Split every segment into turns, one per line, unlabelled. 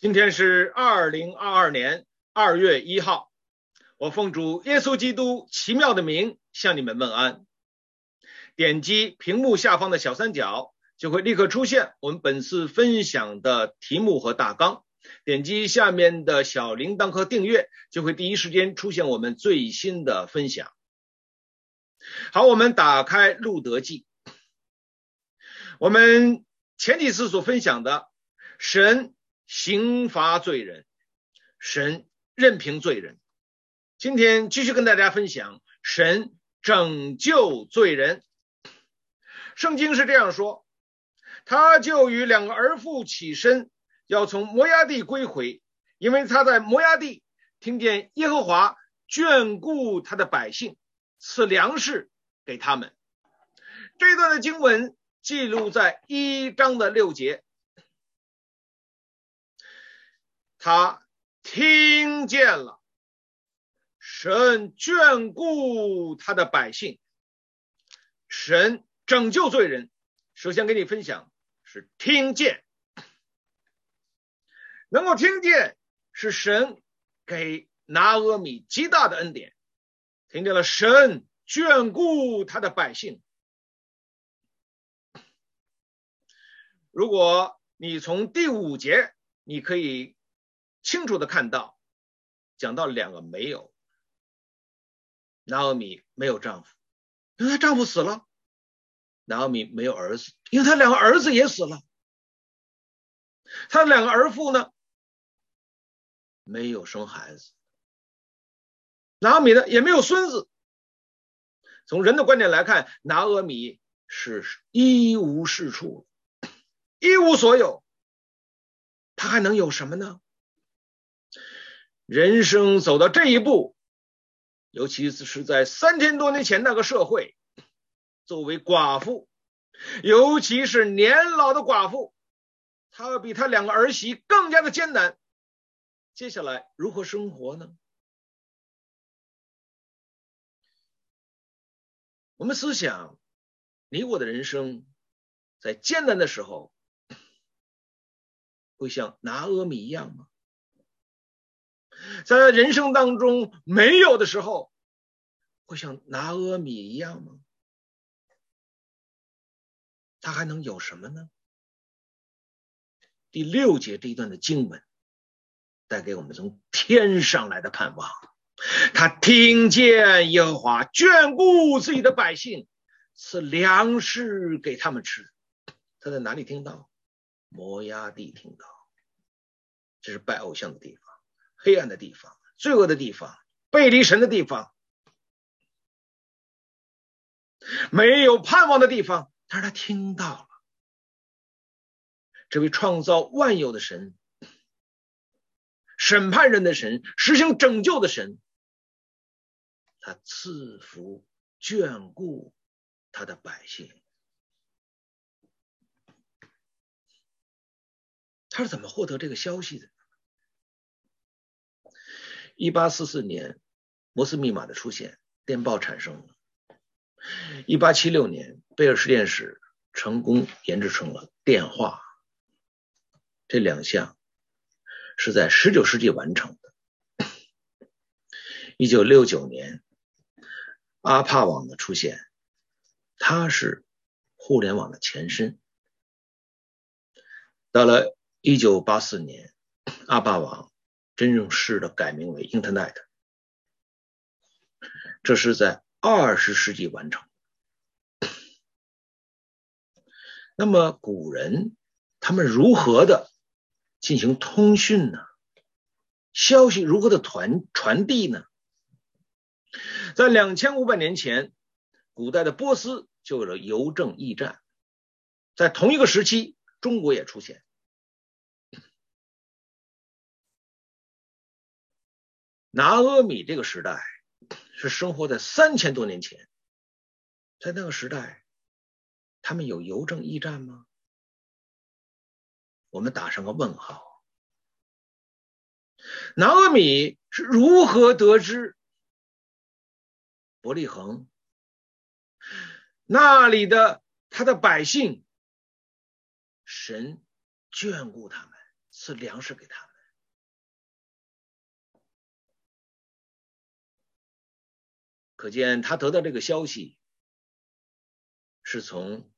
今天是二零二二年二月一号，我奉主耶稣基督奇妙的名向你们问安。点击屏幕下方的小三角，就会立刻出现我们本次分享的题目和大纲。点击下面的小铃铛和订阅，就会第一时间出现我们最新的分享。好，我们打开路德记。我们前几次所分享的神。刑罚罪人，神任凭罪人。今天继续跟大家分享神拯救罪人。圣经是这样说：他就与两个儿妇起身，要从摩押地归回，因为他在摩押地听见耶和华眷顾他的百姓，赐粮食给他们。这段的经文记录在一章的六节。他听见了神眷顾他的百姓，神拯救罪人。首先给你分享是听见，能够听见是神给拿阿米极大的恩典，听见了神眷顾他的百姓。如果你从第五节，你可以。清楚的看到，讲到两个没有，拿俄米没有丈夫，因为她丈夫死了；拿俄米没有儿子，因为她两个儿子也死了。她两个儿妇呢，没有生孩子，拿俄米呢也没有孙子。从人的观点来看，拿俄米是一无是处，一无所有，她还能有什么呢？人生走到这一步，尤其是在三千多年前那个社会，作为寡妇，尤其是年老的寡妇，她比她两个儿媳更加的艰难。接下来如何生活呢？我们思想，你我的人生，在艰难的时候，会像拿阿米一样吗？在人生当中没有的时候，会像拿阿米一样吗？他还能有什么呢？第六节这一段的经文带给我们从天上来的盼望。他听见耶和华眷顾自己的百姓，赐粮食给他们吃。他在哪里听到？摩押地听到。这是拜偶像的地方。黑暗的地方，罪恶的地方，背离神的地方，没有盼望的地方，但是他听到了，这位创造万有的神，审判人的神，实行拯救的神，他赐福眷顾他的百姓。他是怎么获得这个消息的？一八四四年，摩斯密码的出现，电报产生了。一八七六年，贝尔实验室成功研制成了电话。这两项是在十九世纪完成的。一九六九年，阿帕网的出现，它是互联网的前身。到了一九八四年，阿帕网。真正式的改名为 Internet，这是在二十世纪完成。那么古人他们如何的进行通讯呢？消息如何的传传递呢？在两千五百年前，古代的波斯就有了邮政驿站，在同一个时期，中国也出现。拿阿米这个时代是生活在三千多年前，在那个时代，他们有邮政驿站吗？我们打上个问号。拿阿米是如何得知伯利恒那里的他的百姓，神眷顾他们，赐粮食给他们。可见他得到这个消息，是从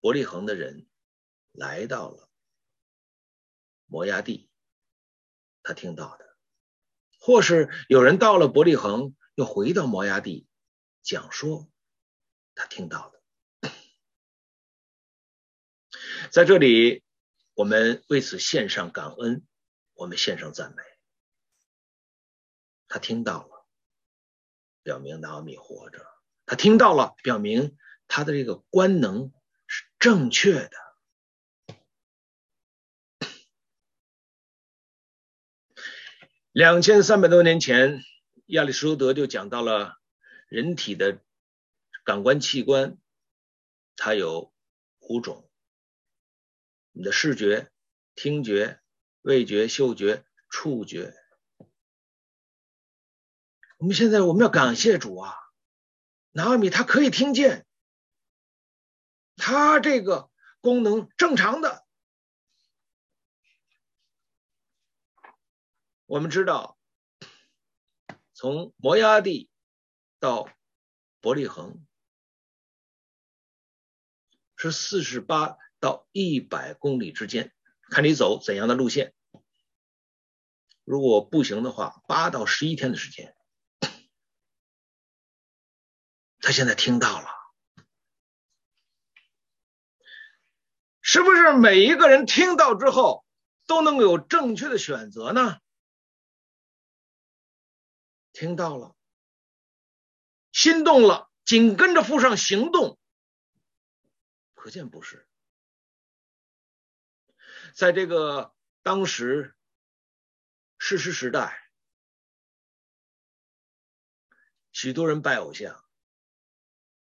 伯利恒的人来到了摩押地，他听到的，或是有人到了伯利恒，又回到摩押地讲说他听到的。在这里，我们为此献上感恩，我们献上赞美。他听到了，表明拿俄米活着；他听到了，表明他的这个官能是正确的。两千三百多年前，亚里士多德就讲到了人体的感官器官，它有五种：你的视觉、听觉、味觉、嗅觉、触觉。我们现在我们要感谢主啊，拿俄米他可以听见，他这个功能正常的。我们知道，从摩押地到伯利恒是四十八到一百公里之间，看你走怎样的路线。如果步行的话，八到十一天的时间。他现在听到了，是不是每一个人听到之后都能有正确的选择呢？听到了，心动了，紧跟着附上行动，可见不是。在这个当时事实时代，许多人拜偶像。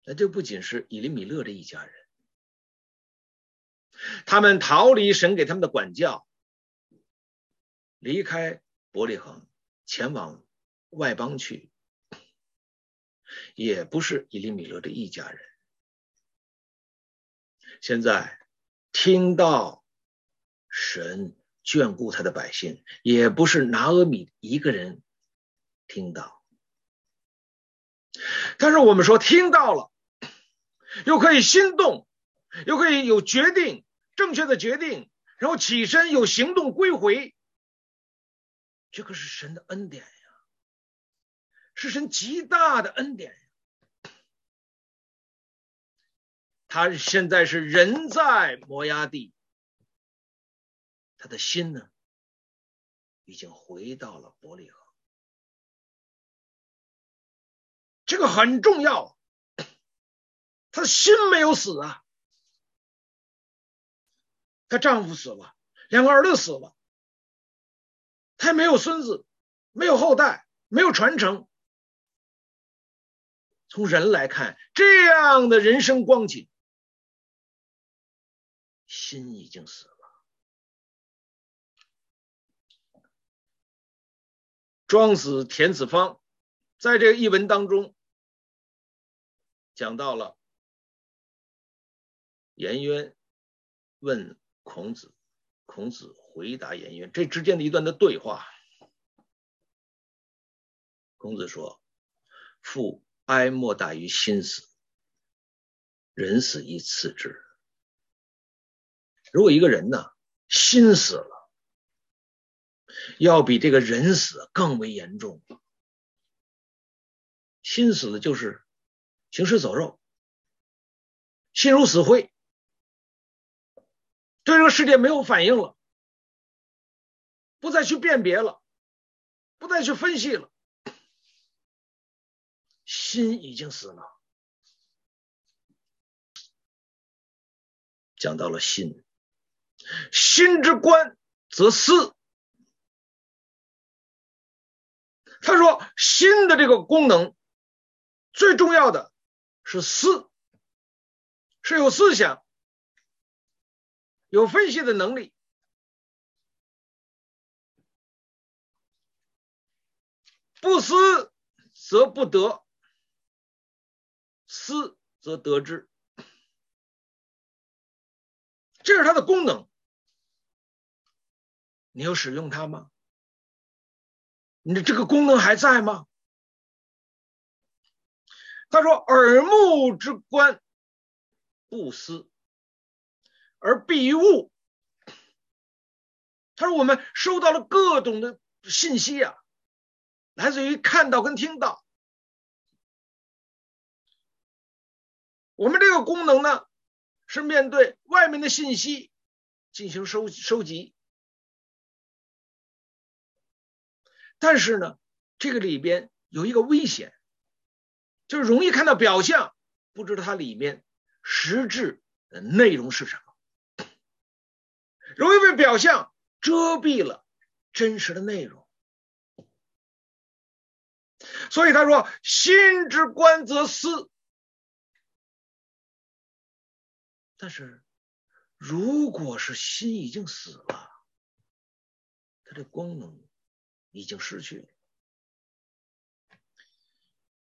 那就不仅是以利米勒这一家人，他们逃离神给他们的管教，离开伯利恒，前往外邦去，也不是以利米勒这一家人。现在听到神眷顾他的百姓，也不是拿俄米一个人听到，但是我们说听到了。又可以心动，又可以有决定，正确的决定，然后起身有行动归回，这可是神的恩典呀，是神极大的恩典呀。他现在是人在摩押地，他的心呢，已经回到了伯利恒，这个很重要。她的心没有死啊，她丈夫死了，两个儿子死了，她也没有孙子，没有后代，没有传承。从人来看，这样的人生光景，心已经死了。庄子田子方在这个译文当中讲到了。颜渊问孔子，孔子回答颜渊，这之间的一段的对话。孔子说：“父哀莫大于心死，人死亦次之。如果一个人呢，心死了，要比这个人死更为严重。心死了就是行尸走肉，心如死灰。”对这个世界没有反应了，不再去辨别了，不再去分析了，心已经死了。讲到了心，心之官则思。他说，心的这个功能最重要的是思，是有思想。有分析的能力，不思则不得，思则得之。这是它的功能。你有使用它吗？你的这个功能还在吗？他说：“耳目之观，不思而必于物。”他说：“我们收到了各种的信息啊，来自于看到跟听到。我们这个功能呢，是面对外面的信息进行收收集。但是呢，这个里边有一个危险。”就是容易看到表象，不知道它里面实质的内容是什么，容易被表象遮蔽了真实的内容。所以他说：“心之观则思。”但是，如果是心已经死了，它的功能已经失去了。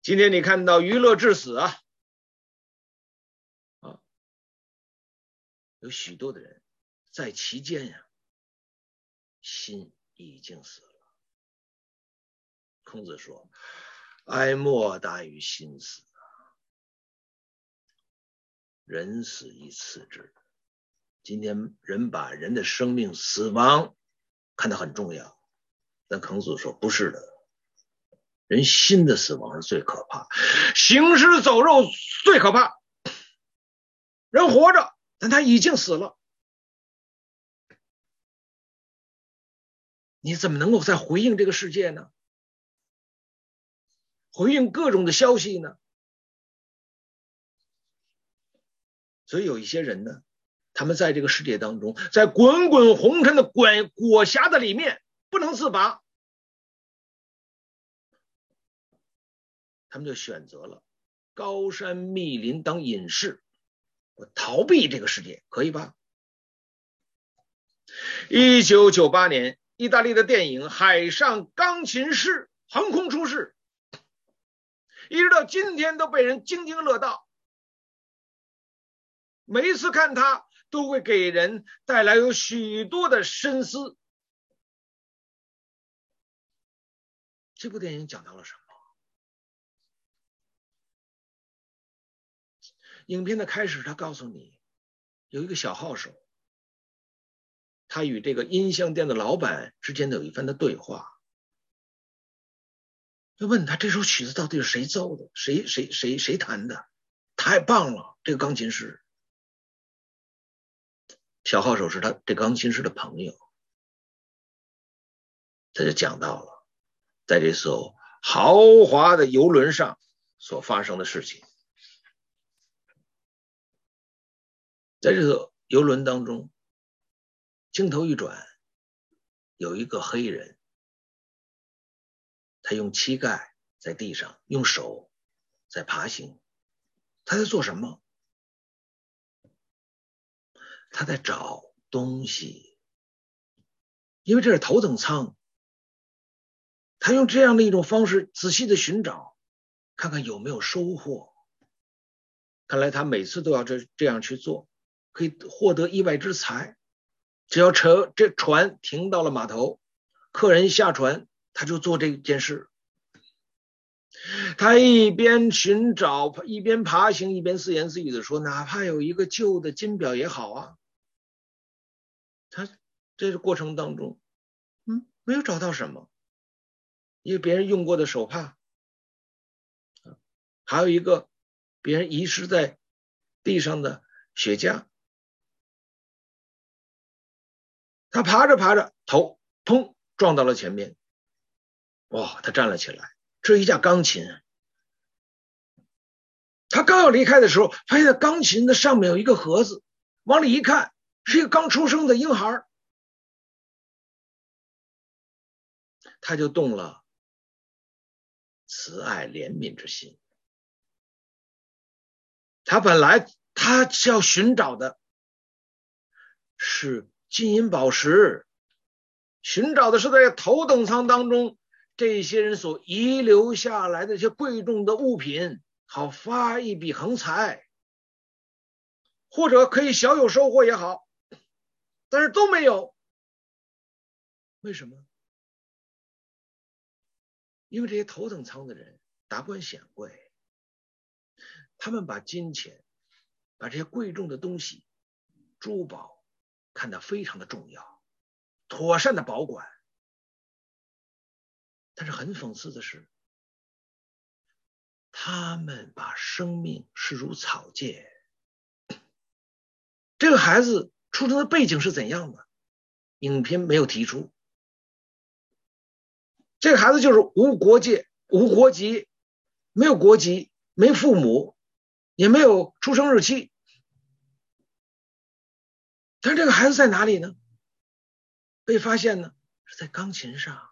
今天你看到娱乐至死啊，啊，有许多的人在其间呀，心已经死了。孔子说：“哀莫大于心死，人死亦次之。”今天人把人的生命死亡看得很重要，但孔子说不是的。人心的死亡是最可怕，行尸走肉最可怕。人活着，但他已经死了，你怎么能够再回应这个世界呢？回应各种的消息呢？所以有一些人呢，他们在这个世界当中，在滚滚红尘的滚裹挟的里面不能自拔。他们就选择了高山密林当隐士，我逃避这个世界，可以吧？一九九八年，意大利的电影《海上钢琴师》横空出世，一直到今天都被人津津乐道。每一次看它，都会给人带来有许多的深思。这部电影讲到了什么？影片的开始，他告诉你，有一个小号手，他与这个音像店的老板之间的有一番的对话。就问他这首曲子到底是谁奏的，谁谁谁谁弹的？太棒了，这个钢琴师。小号手是他这钢琴师的朋友，他就讲到了在这艘豪华的游轮上所发生的事情。在这个游轮当中，镜头一转，有一个黑人，他用膝盖在地上，用手在爬行，他在做什么？他在找东西，因为这是头等舱，他用这样的一种方式仔细的寻找，看看有没有收获。看来他每次都要这这样去做。可以获得意外之财，只要车这船停到了码头，客人下船，他就做这件事。他一边寻找，一边爬行，一边自言自语的说：“哪怕有一个旧的金表也好啊。”他这个过程当中，嗯，没有找到什么，因为别人用过的手帕，还有一个别人遗失在地上的雪茄。他爬着爬着，头砰撞到了前面。哇！他站了起来，这一架钢琴。他刚要离开的时候，发现钢琴的上面有一个盒子，往里一看，是一个刚出生的婴孩。他就动了慈爱怜悯之心。他本来他要寻找的是。金银宝石，寻找的是在头等舱当中这些人所遗留下来的一些贵重的物品，好发一笔横财，或者可以小有收获也好，但是都没有。为什么？因为这些头等舱的人，达官显贵，他们把金钱、把这些贵重的东西、珠宝看得非常的重要，妥善的保管。但是很讽刺的是，他们把生命视如草芥。这个孩子出生的背景是怎样的？影片没有提出。这个孩子就是无国界、无国籍，没有国籍，没父母，也没有出生日期。但这个孩子在哪里呢？被发现呢？是在钢琴上。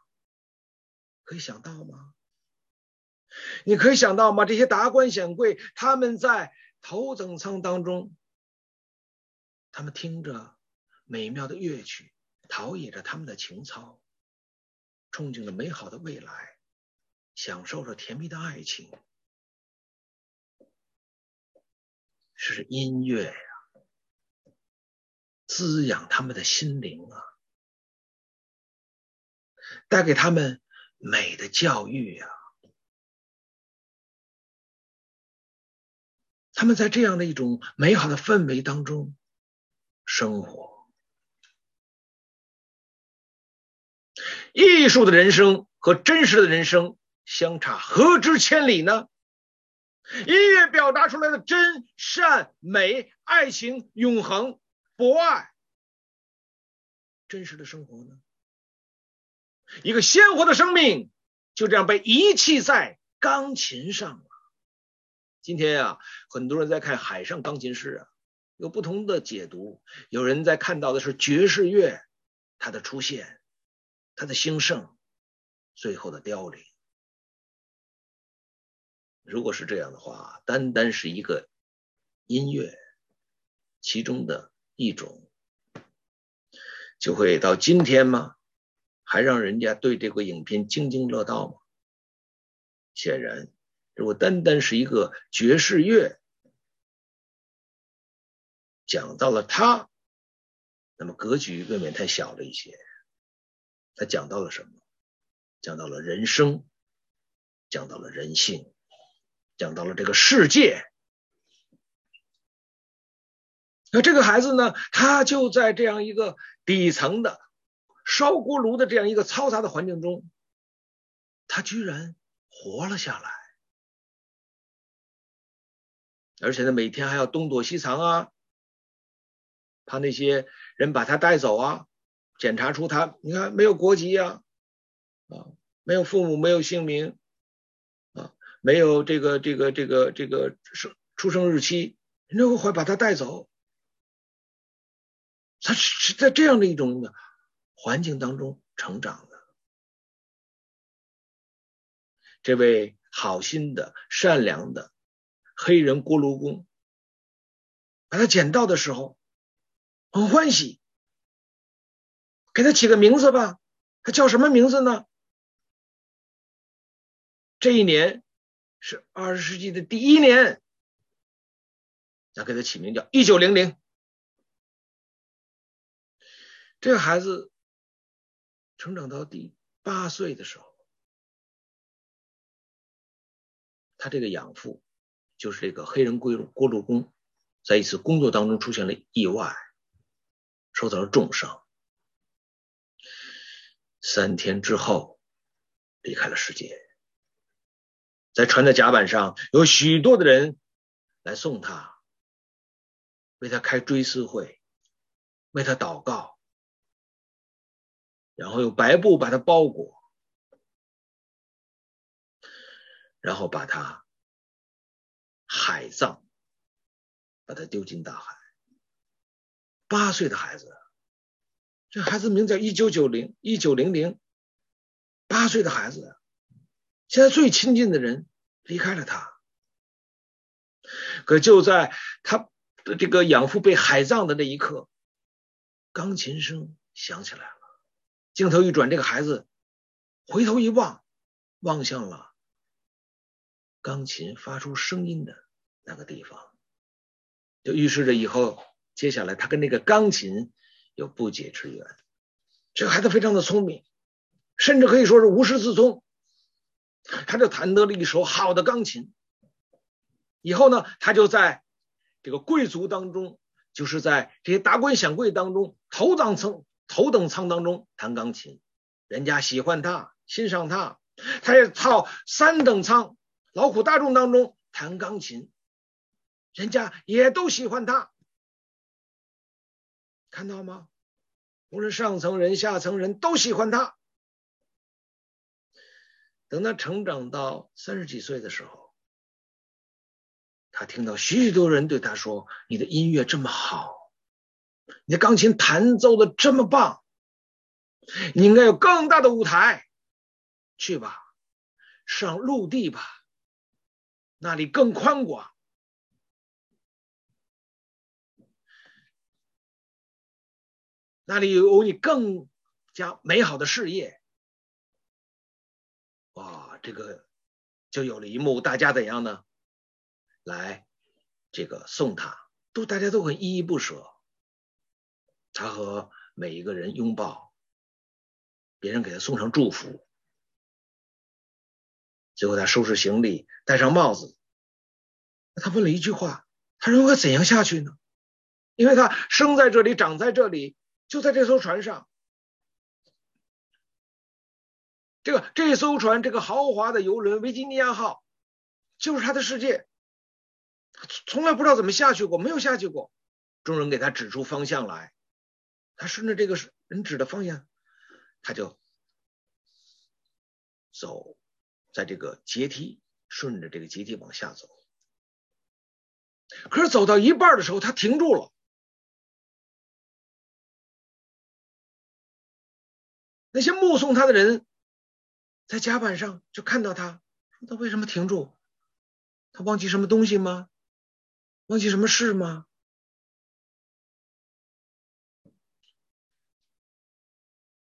可以想到吗？你可以想到吗？这些达官显贵，他们在头等舱当中，他们听着美妙的乐曲，陶冶着他们的情操，憧憬着美好的未来，享受着甜蜜的爱情。是音乐，滋养他们的心灵啊，带给他们。美的教育呀，他们在这样的一种美好的氛围当中生活。艺术的人生和真实的人生相差何止千里呢？音乐表达出来的真善美、爱情、永恒、博爱，真实的生活呢？一个鲜活的生命就这样被遗弃在钢琴上了。今天啊，很多人在看《海上钢琴师》啊，有不同的解读。有人在看到的是爵士乐它的出现，它的兴盛，最后的凋零。如果是这样的话，单单是一个音乐其中的一种，就会到今天吗？还让人家对这个影片津津乐道吗？显然，如果单单是一个爵士乐讲到了他，那么格局未免太小了一些。他讲到了什么？讲到了人生，讲到了人性，讲到了这个世界。那这个孩子呢？他就在这样一个底层的。烧锅炉的这样一个嘈杂的环境中，他居然活了下来，而且呢，每天还要东躲西藏啊，怕那些人把他带走啊，检查出他，你看没有国籍呀，啊，没有父母，没有姓名，啊，没有这个这个这个这个生出生日期，人家会把他带走，他是在这样的一种的。环境当中成长的这位好心的、善良的黑人锅炉工，把他捡到的时候很欢喜，给他起个名字吧，他叫什么名字呢？这一年是二十世纪的第一年，咱给他起名叫一九零零。这个孩子。成长到第八岁的时候，他这个养父就是这个黑人锅炉锅炉工，在一次工作当中出现了意外，受到了重伤，三天之后离开了世界。在船的甲板上，有许多的人来送他，为他开追思会，为他祷告。然后用白布把它包裹，然后把它海葬，把它丢进大海。八岁的孩子，这孩子名叫一九九零一九零零，八岁的孩子，现在最亲近的人离开了他，可就在他的这个养父被海葬的那一刻，钢琴声响起来了。镜头一转，这个孩子回头一望，望向了钢琴发出声音的那个地方，就预示着以后接下来他跟那个钢琴有不解之缘。这个孩子非常的聪明，甚至可以说是无师自通，他就弹得了一手好的钢琴。以后呢，他就在这个贵族当中，就是在这些达官显贵当中头等舱头等舱当中弹钢琴，人家喜欢他，欣赏他。他也到三等舱劳苦大众当中弹钢琴，人家也都喜欢他。看到吗？无论上层人、下层人都喜欢他。等他成长到三十几岁的时候，他听到许许多人对他说：“你的音乐这么好，你的钢琴弹奏的这么棒，你应该有更大的舞台。去吧，上陆地吧，那里更宽广。”那里有你更加美好的事业，哇！这个就有了一幕，大家怎样呢？来，这个送他，都大家都很依依不舍。他和每一个人拥抱，别人给他送上祝福。最后他收拾行李，戴上帽子。他问了一句话：“他如何怎样下去呢？”因为他生在这里，长在这里。就在这艘船上，这个这艘船，这个豪华的游轮“维吉尼亚号”，就是他的世界。从来不知道怎么下去过，没有下去过。众人给他指出方向来，他顺着这个人指的方向，他就走在这个阶梯，顺着这个阶梯往下走。可是走到一半的时候，他停住了。那些目送他的人，在甲板上就看到他，说他为什么停住？他忘记什么东西吗？忘记什么事吗？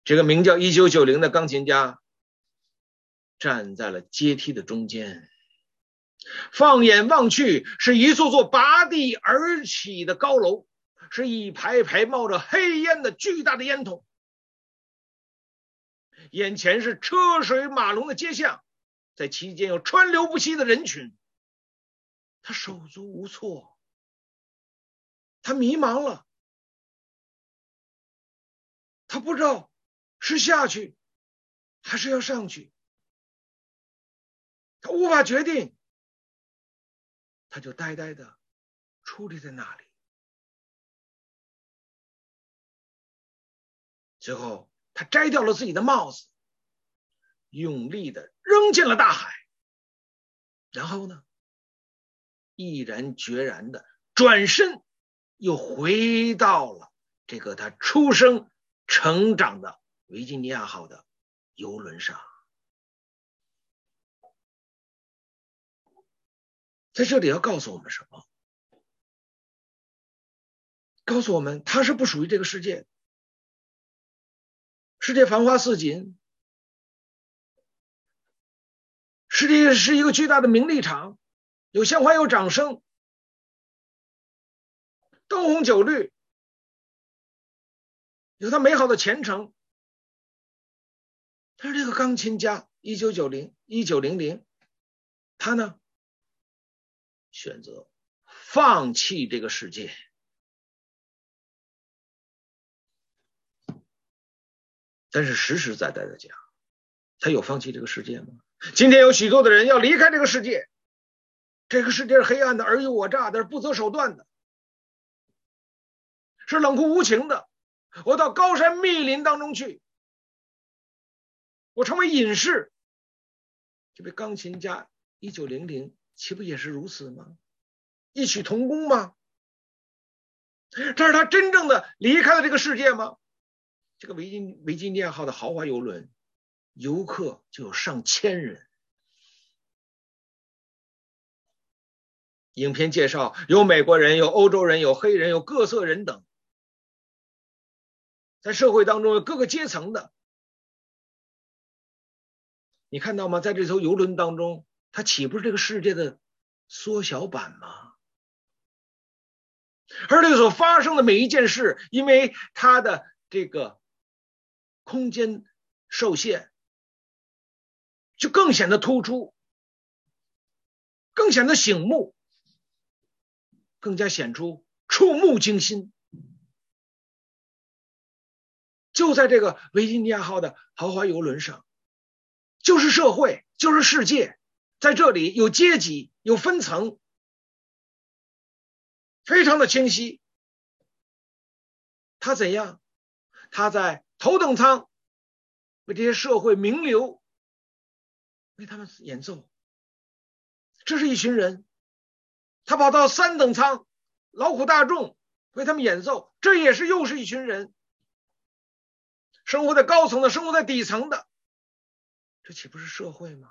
这个名叫一九九零的钢琴家站在了阶梯的中间，放眼望去，是一座座拔地而起的高楼，是一排排冒着黑烟的巨大的烟囱。眼前是车水马龙的街巷，在其间有川流不息的人群。他手足无措，他迷茫了，他不知道是下去还是要上去，他无法决定，他就呆呆的矗立在那里。最后。他摘掉了自己的帽子，用力的扔进了大海，然后呢，毅然决然的转身，又回到了这个他出生、成长的维吉尼亚号的游轮上。在这里要告诉我们什么？告诉我们，他是不属于这个世界。世界繁花似锦，世界是一个巨大的名利场，有鲜花有掌声，灯红酒绿，有他美好的前程。他这个钢琴家，一九九零一九零零，他呢，选择放弃这个世界。但是实实在在的讲，他有放弃这个世界吗？今天有许多的人要离开这个世界，这个世界是黑暗的、尔虞我诈的、不择手段的，是冷酷无情的。我到高山密林当中去，我成为隐士。这位钢琴家一九零零，岂不也是如此吗？异曲同工吗？这是他真正的离开了这个世界吗？这个维京维京尼亚号的豪华游轮，游客就有上千人。影片介绍有美国人，有欧洲人，有黑人，有各色人等，在社会当中有各个阶层的。你看到吗？在这艘游轮当中，它岂不是这个世界的缩小版吗？而这个所发生的每一件事，因为它的这个空间受限，就更显得突出，更显得醒目，更加显出触目惊心。就在这个维吉尼亚号的豪华游轮上，就是社会，就是世界，在这里有阶级，有分层，非常的清晰。他怎样？他在头等舱为这些社会名流为他们演奏，这是一群人；他跑到三等舱，劳苦大众为他们演奏，这也是又是一群人。生活在高层的，生活在底层的，这岂不是社会吗？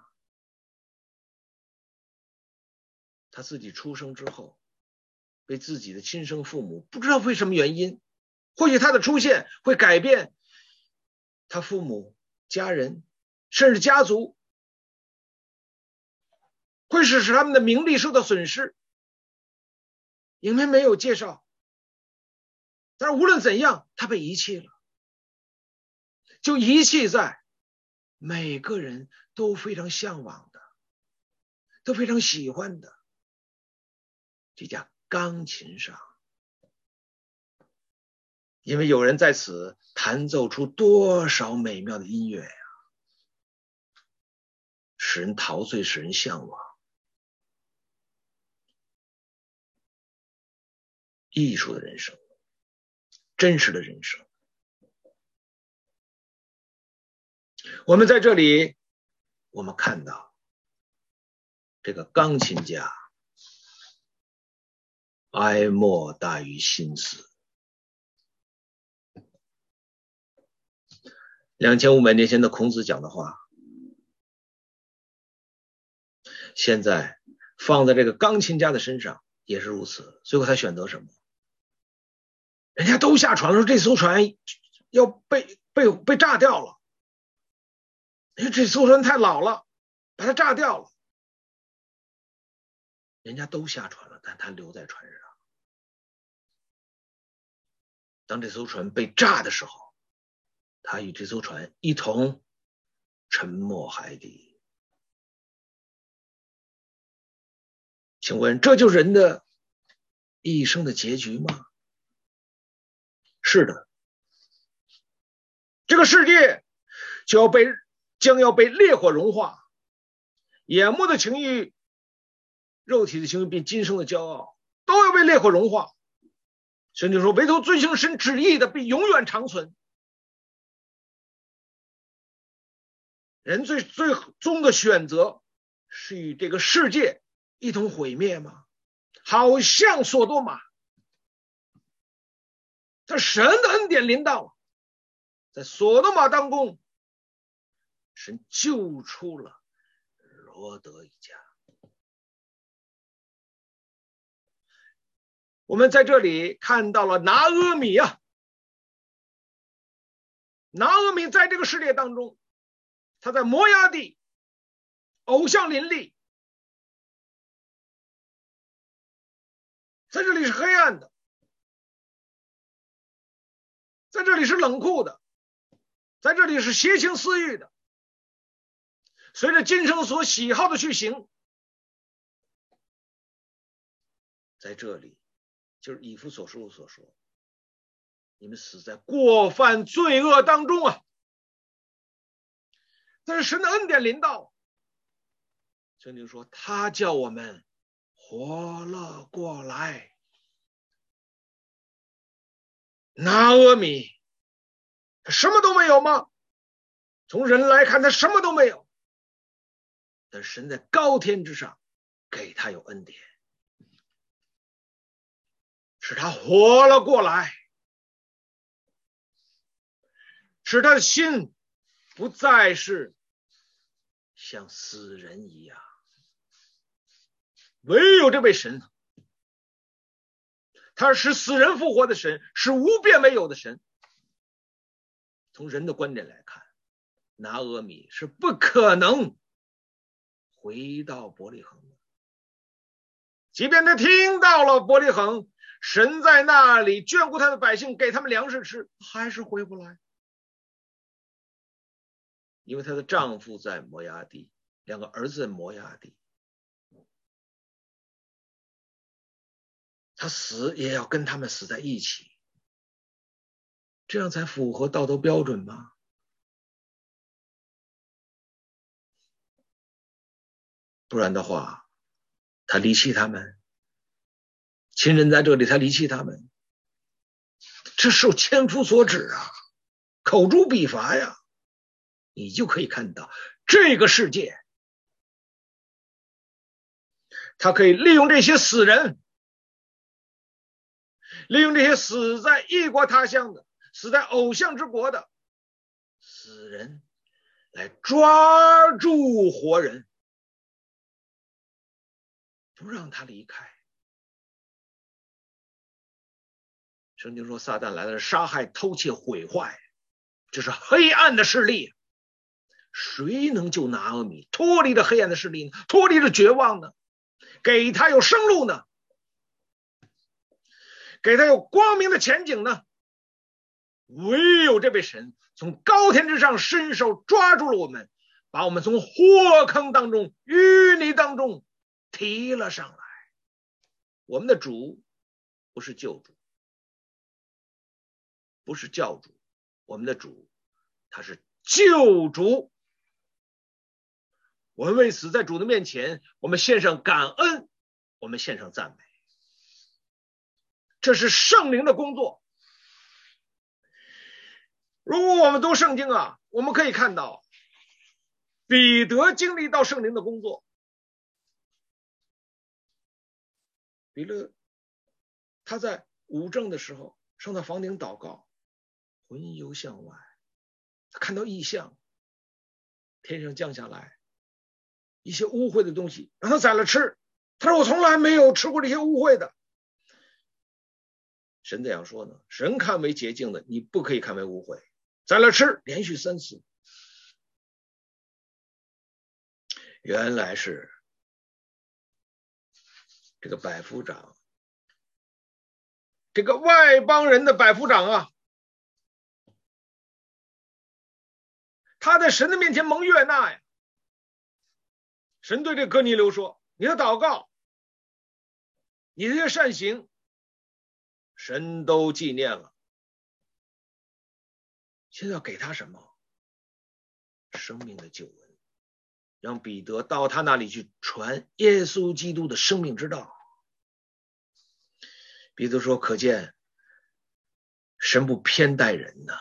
他自己出生之后，被自己的亲生父母不知道为什么原因，或许他的出现会改变他父母、家人，甚至家族，会使使他们的名利受到损失。影片没有介绍，但是无论怎样，他被遗弃了。就遗弃在每个人都非常向往的、都非常喜欢的这架钢琴上，因为有人在此弹奏出多少美妙的音乐呀，使人陶醉，使人向往。艺术的人生，真实的人生。我们在这里，我们看到这个钢琴家哀莫大于心死。两千五百年前的孔子讲的话，现在放在这个钢琴家的身上也是如此。最后他选择什么？人家都下船了，说这艘船要被被被炸掉了。因为这艘船太老了，把它炸掉了。人家都下船了，但他留在船上。当这艘船被炸的时候，他与这艘船一同沉没海底。请问，这就是人的一生的结局吗？是的，这个世界就要被。将要被烈火融化，眼目的情欲、肉体的情欲，并今生的骄傲，都要被烈火融化。圣经说：“唯独遵行神旨意的，必永远长存。”人最最终的选择是与这个世界一同毁灭吗？好像索多玛，他神的恩典临到了，在索多玛当中。神救出了罗德一家。我们在这里看到了拿阿米啊，拿阿米在这个世界当中，他在摩押地，偶像林立，在这里是黑暗的，在这里是冷酷的，在这里是邪情私欲的。随着今生所喜好的去行，在这里就是以弗所书所说，你们死在过犯罪恶当中啊！但是神的恩典临到，圣经说他叫我们活了过来。拿阿米，他什么都没有吗？从人来看，他什么都没有。但神在高天之上给他有恩典，使他活了过来，使他的心不再是像死人一样。唯有这位神，他是使死人复活的神，是无变为有的神。从人的观点来看，拿阿米是不可能。回到伯利恒，即便他听到了伯利恒神在那里眷顾他的百姓，给他们粮食吃，还是回不来。因为她的丈夫在摩押地，两个儿子在摩押地，她死也要跟他们死在一起，这样才符合道德标准吗？不然的话，他离弃他们，亲人在这里，他离弃他们，这受千夫所指啊，口诛笔伐呀，你就可以看到这个世界，他可以利用这些死人，利用这些死在异国他乡的、死在偶像之国的死人，来抓住活人。不让他离开。圣经说，撒旦来了，杀害、偷窃、毁坏，这是黑暗的势力。谁能救拿俄米脱离了黑暗的势力呢？脱离了绝望呢？给他有生路呢？给他有光明的前景呢？唯有这位神从高天之上伸手抓住了我们，把我们从祸坑当中、淤泥当中。提了上来，我们的主不是救主，不是教主，我们的主他是救主。我们为此在主的面前，我们献上感恩，我们献上赞美。这是圣灵的工作。如果我们读圣经啊，我们可以看到彼得经历到圣灵的工作。彼得，他在五正的时候上到房顶祷告，魂游向外，他看到异象，天上降下来一些污秽的东西，让他宰了吃。他说：“我从来没有吃过这些污秽的。”神这样说呢？神看为洁净的，你不可以看为污秽。宰了吃，连续三次，原来是。这个百夫长，这个外邦人的百夫长啊，他在神的面前蒙悦纳呀。神对这哥尼流说：“你的祷告，你这些善行，神都纪念了。现在要给他什么？生命的救恩。”让彼得到他那里去传耶稣基督的生命之道。彼得说：“可见神不偏待人呐，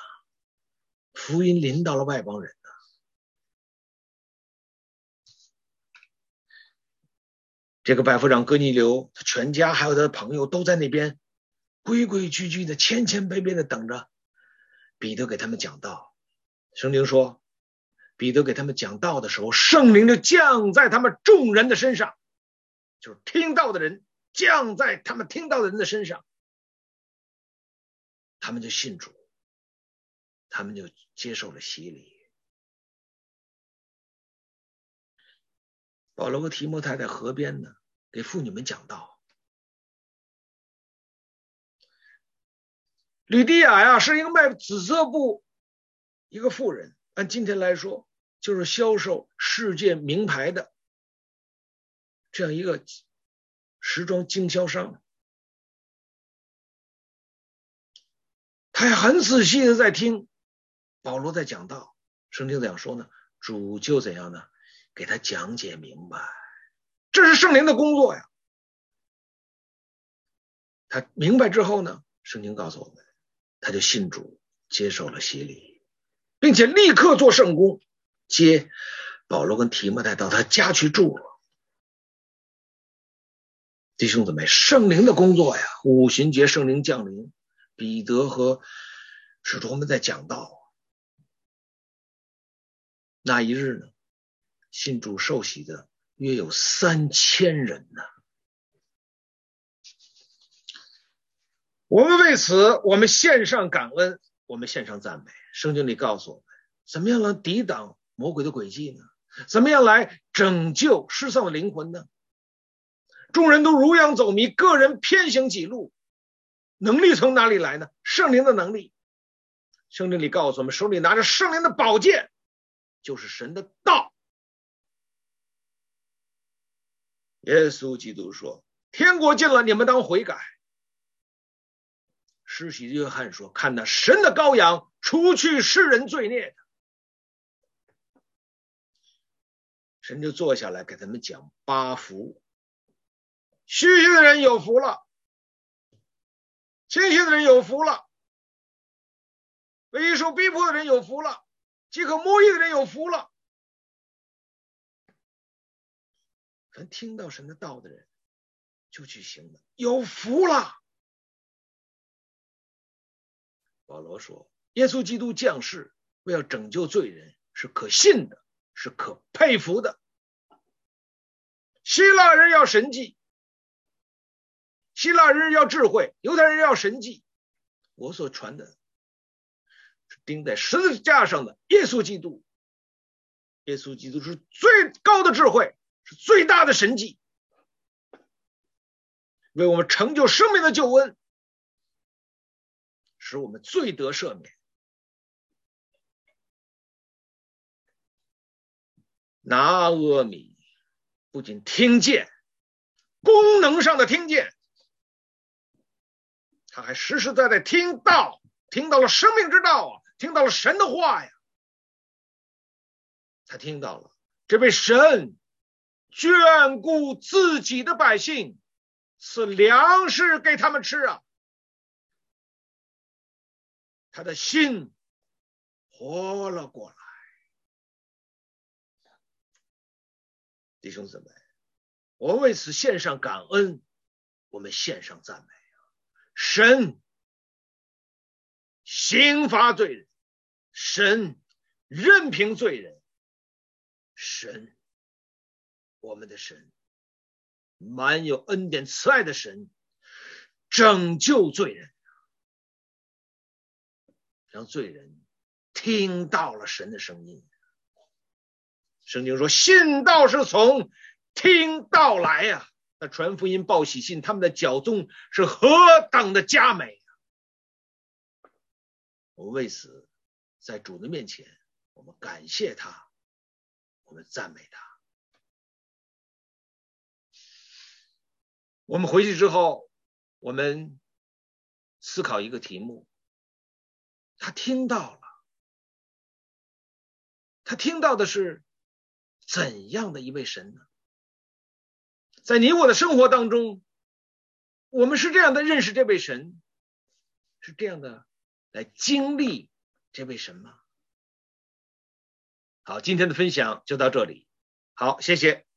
福音临到了外邦人呐。这个百夫长哥尼流，他全家还有他的朋友都在那边，规规矩矩的、谦谦卑卑的等着彼得给他们讲道。圣经说。”彼得给他们讲道的时候，圣灵就降在他们众人的身上，就是听到的人降在他们听到的人的身上，他们就信主，他们就接受了洗礼。保罗和提摩太在河边呢，给妇女们讲道。吕底亚呀，是一个卖紫色布一个妇人，按今天来说。就是销售世界名牌的这样一个时装经销商，他也很仔细的在听保罗在讲道，圣经怎样说呢？主就怎样呢？给他讲解明白，这是圣灵的工作呀。他明白之后呢，圣经告诉我们，他就信主，接受了洗礼，并且立刻做圣工。接保罗跟提摩太到他家去住了，弟兄姊妹，圣灵的工作呀，五旬节圣灵降临，彼得和使徒们在讲道。那一日呢，信主受洗的约有三千人呢。我们为此，我们献上感恩，我们献上赞美。圣经里告诉我们，怎么样能抵挡魔鬼的诡计呢？怎么样来拯救失丧的灵魂呢？众人都如羊走迷，个人偏行己路。能力从哪里来呢？圣灵的能力。圣经里告诉我们，手里拿着圣灵的宝剑，就是神的道。耶稣基督说：“天国近了，你们当悔改。”施洗约翰说：“看那神的羔羊，除去世人罪孽神就坐下来给他们讲八福。虚心的人有福了，谦虚的人有福了，为受逼迫的人有福了，饥渴慕义的人有福了。凡听到神的道的人，就去行了，有福了。保罗说：“耶稣基督降世为要拯救罪人，是可信的，是可佩服的。希腊人要神迹，希腊人要智慧，犹太人要神迹。我所传的是钉在十字架上的耶稣基督，耶稣基督是最高的智慧。”是最大的神迹，为我们成就生命的救恩，使我们罪得赦免。拿阿米不仅听见，功能上的听见，他还实实在在听到，听到了生命之道啊，听到了神的话呀，他听到了这位神。眷顾自己的百姓，赐粮食给他们吃啊！他的心活了过来。弟兄姊妹，我们为此献上感恩，我们献上赞美啊！神刑罚罪人，神任凭罪人，神。我们的神，满有恩典慈爱的神，拯救罪人，让罪人听到了神的声音。圣经说：“信道是从听道来呀、啊。”那传福音报喜信，他们的脚踪是何等的佳美啊！我们为此在主的面前，我们感谢他，我们赞美他。我们回去之后，我们思考一个题目。他听到了，他听到的是怎样的一位神呢？在你我的生活当中，我们是这样的认识这位神，是这样的来经历这位神吗？好，今天的分享就到这里。好，谢谢。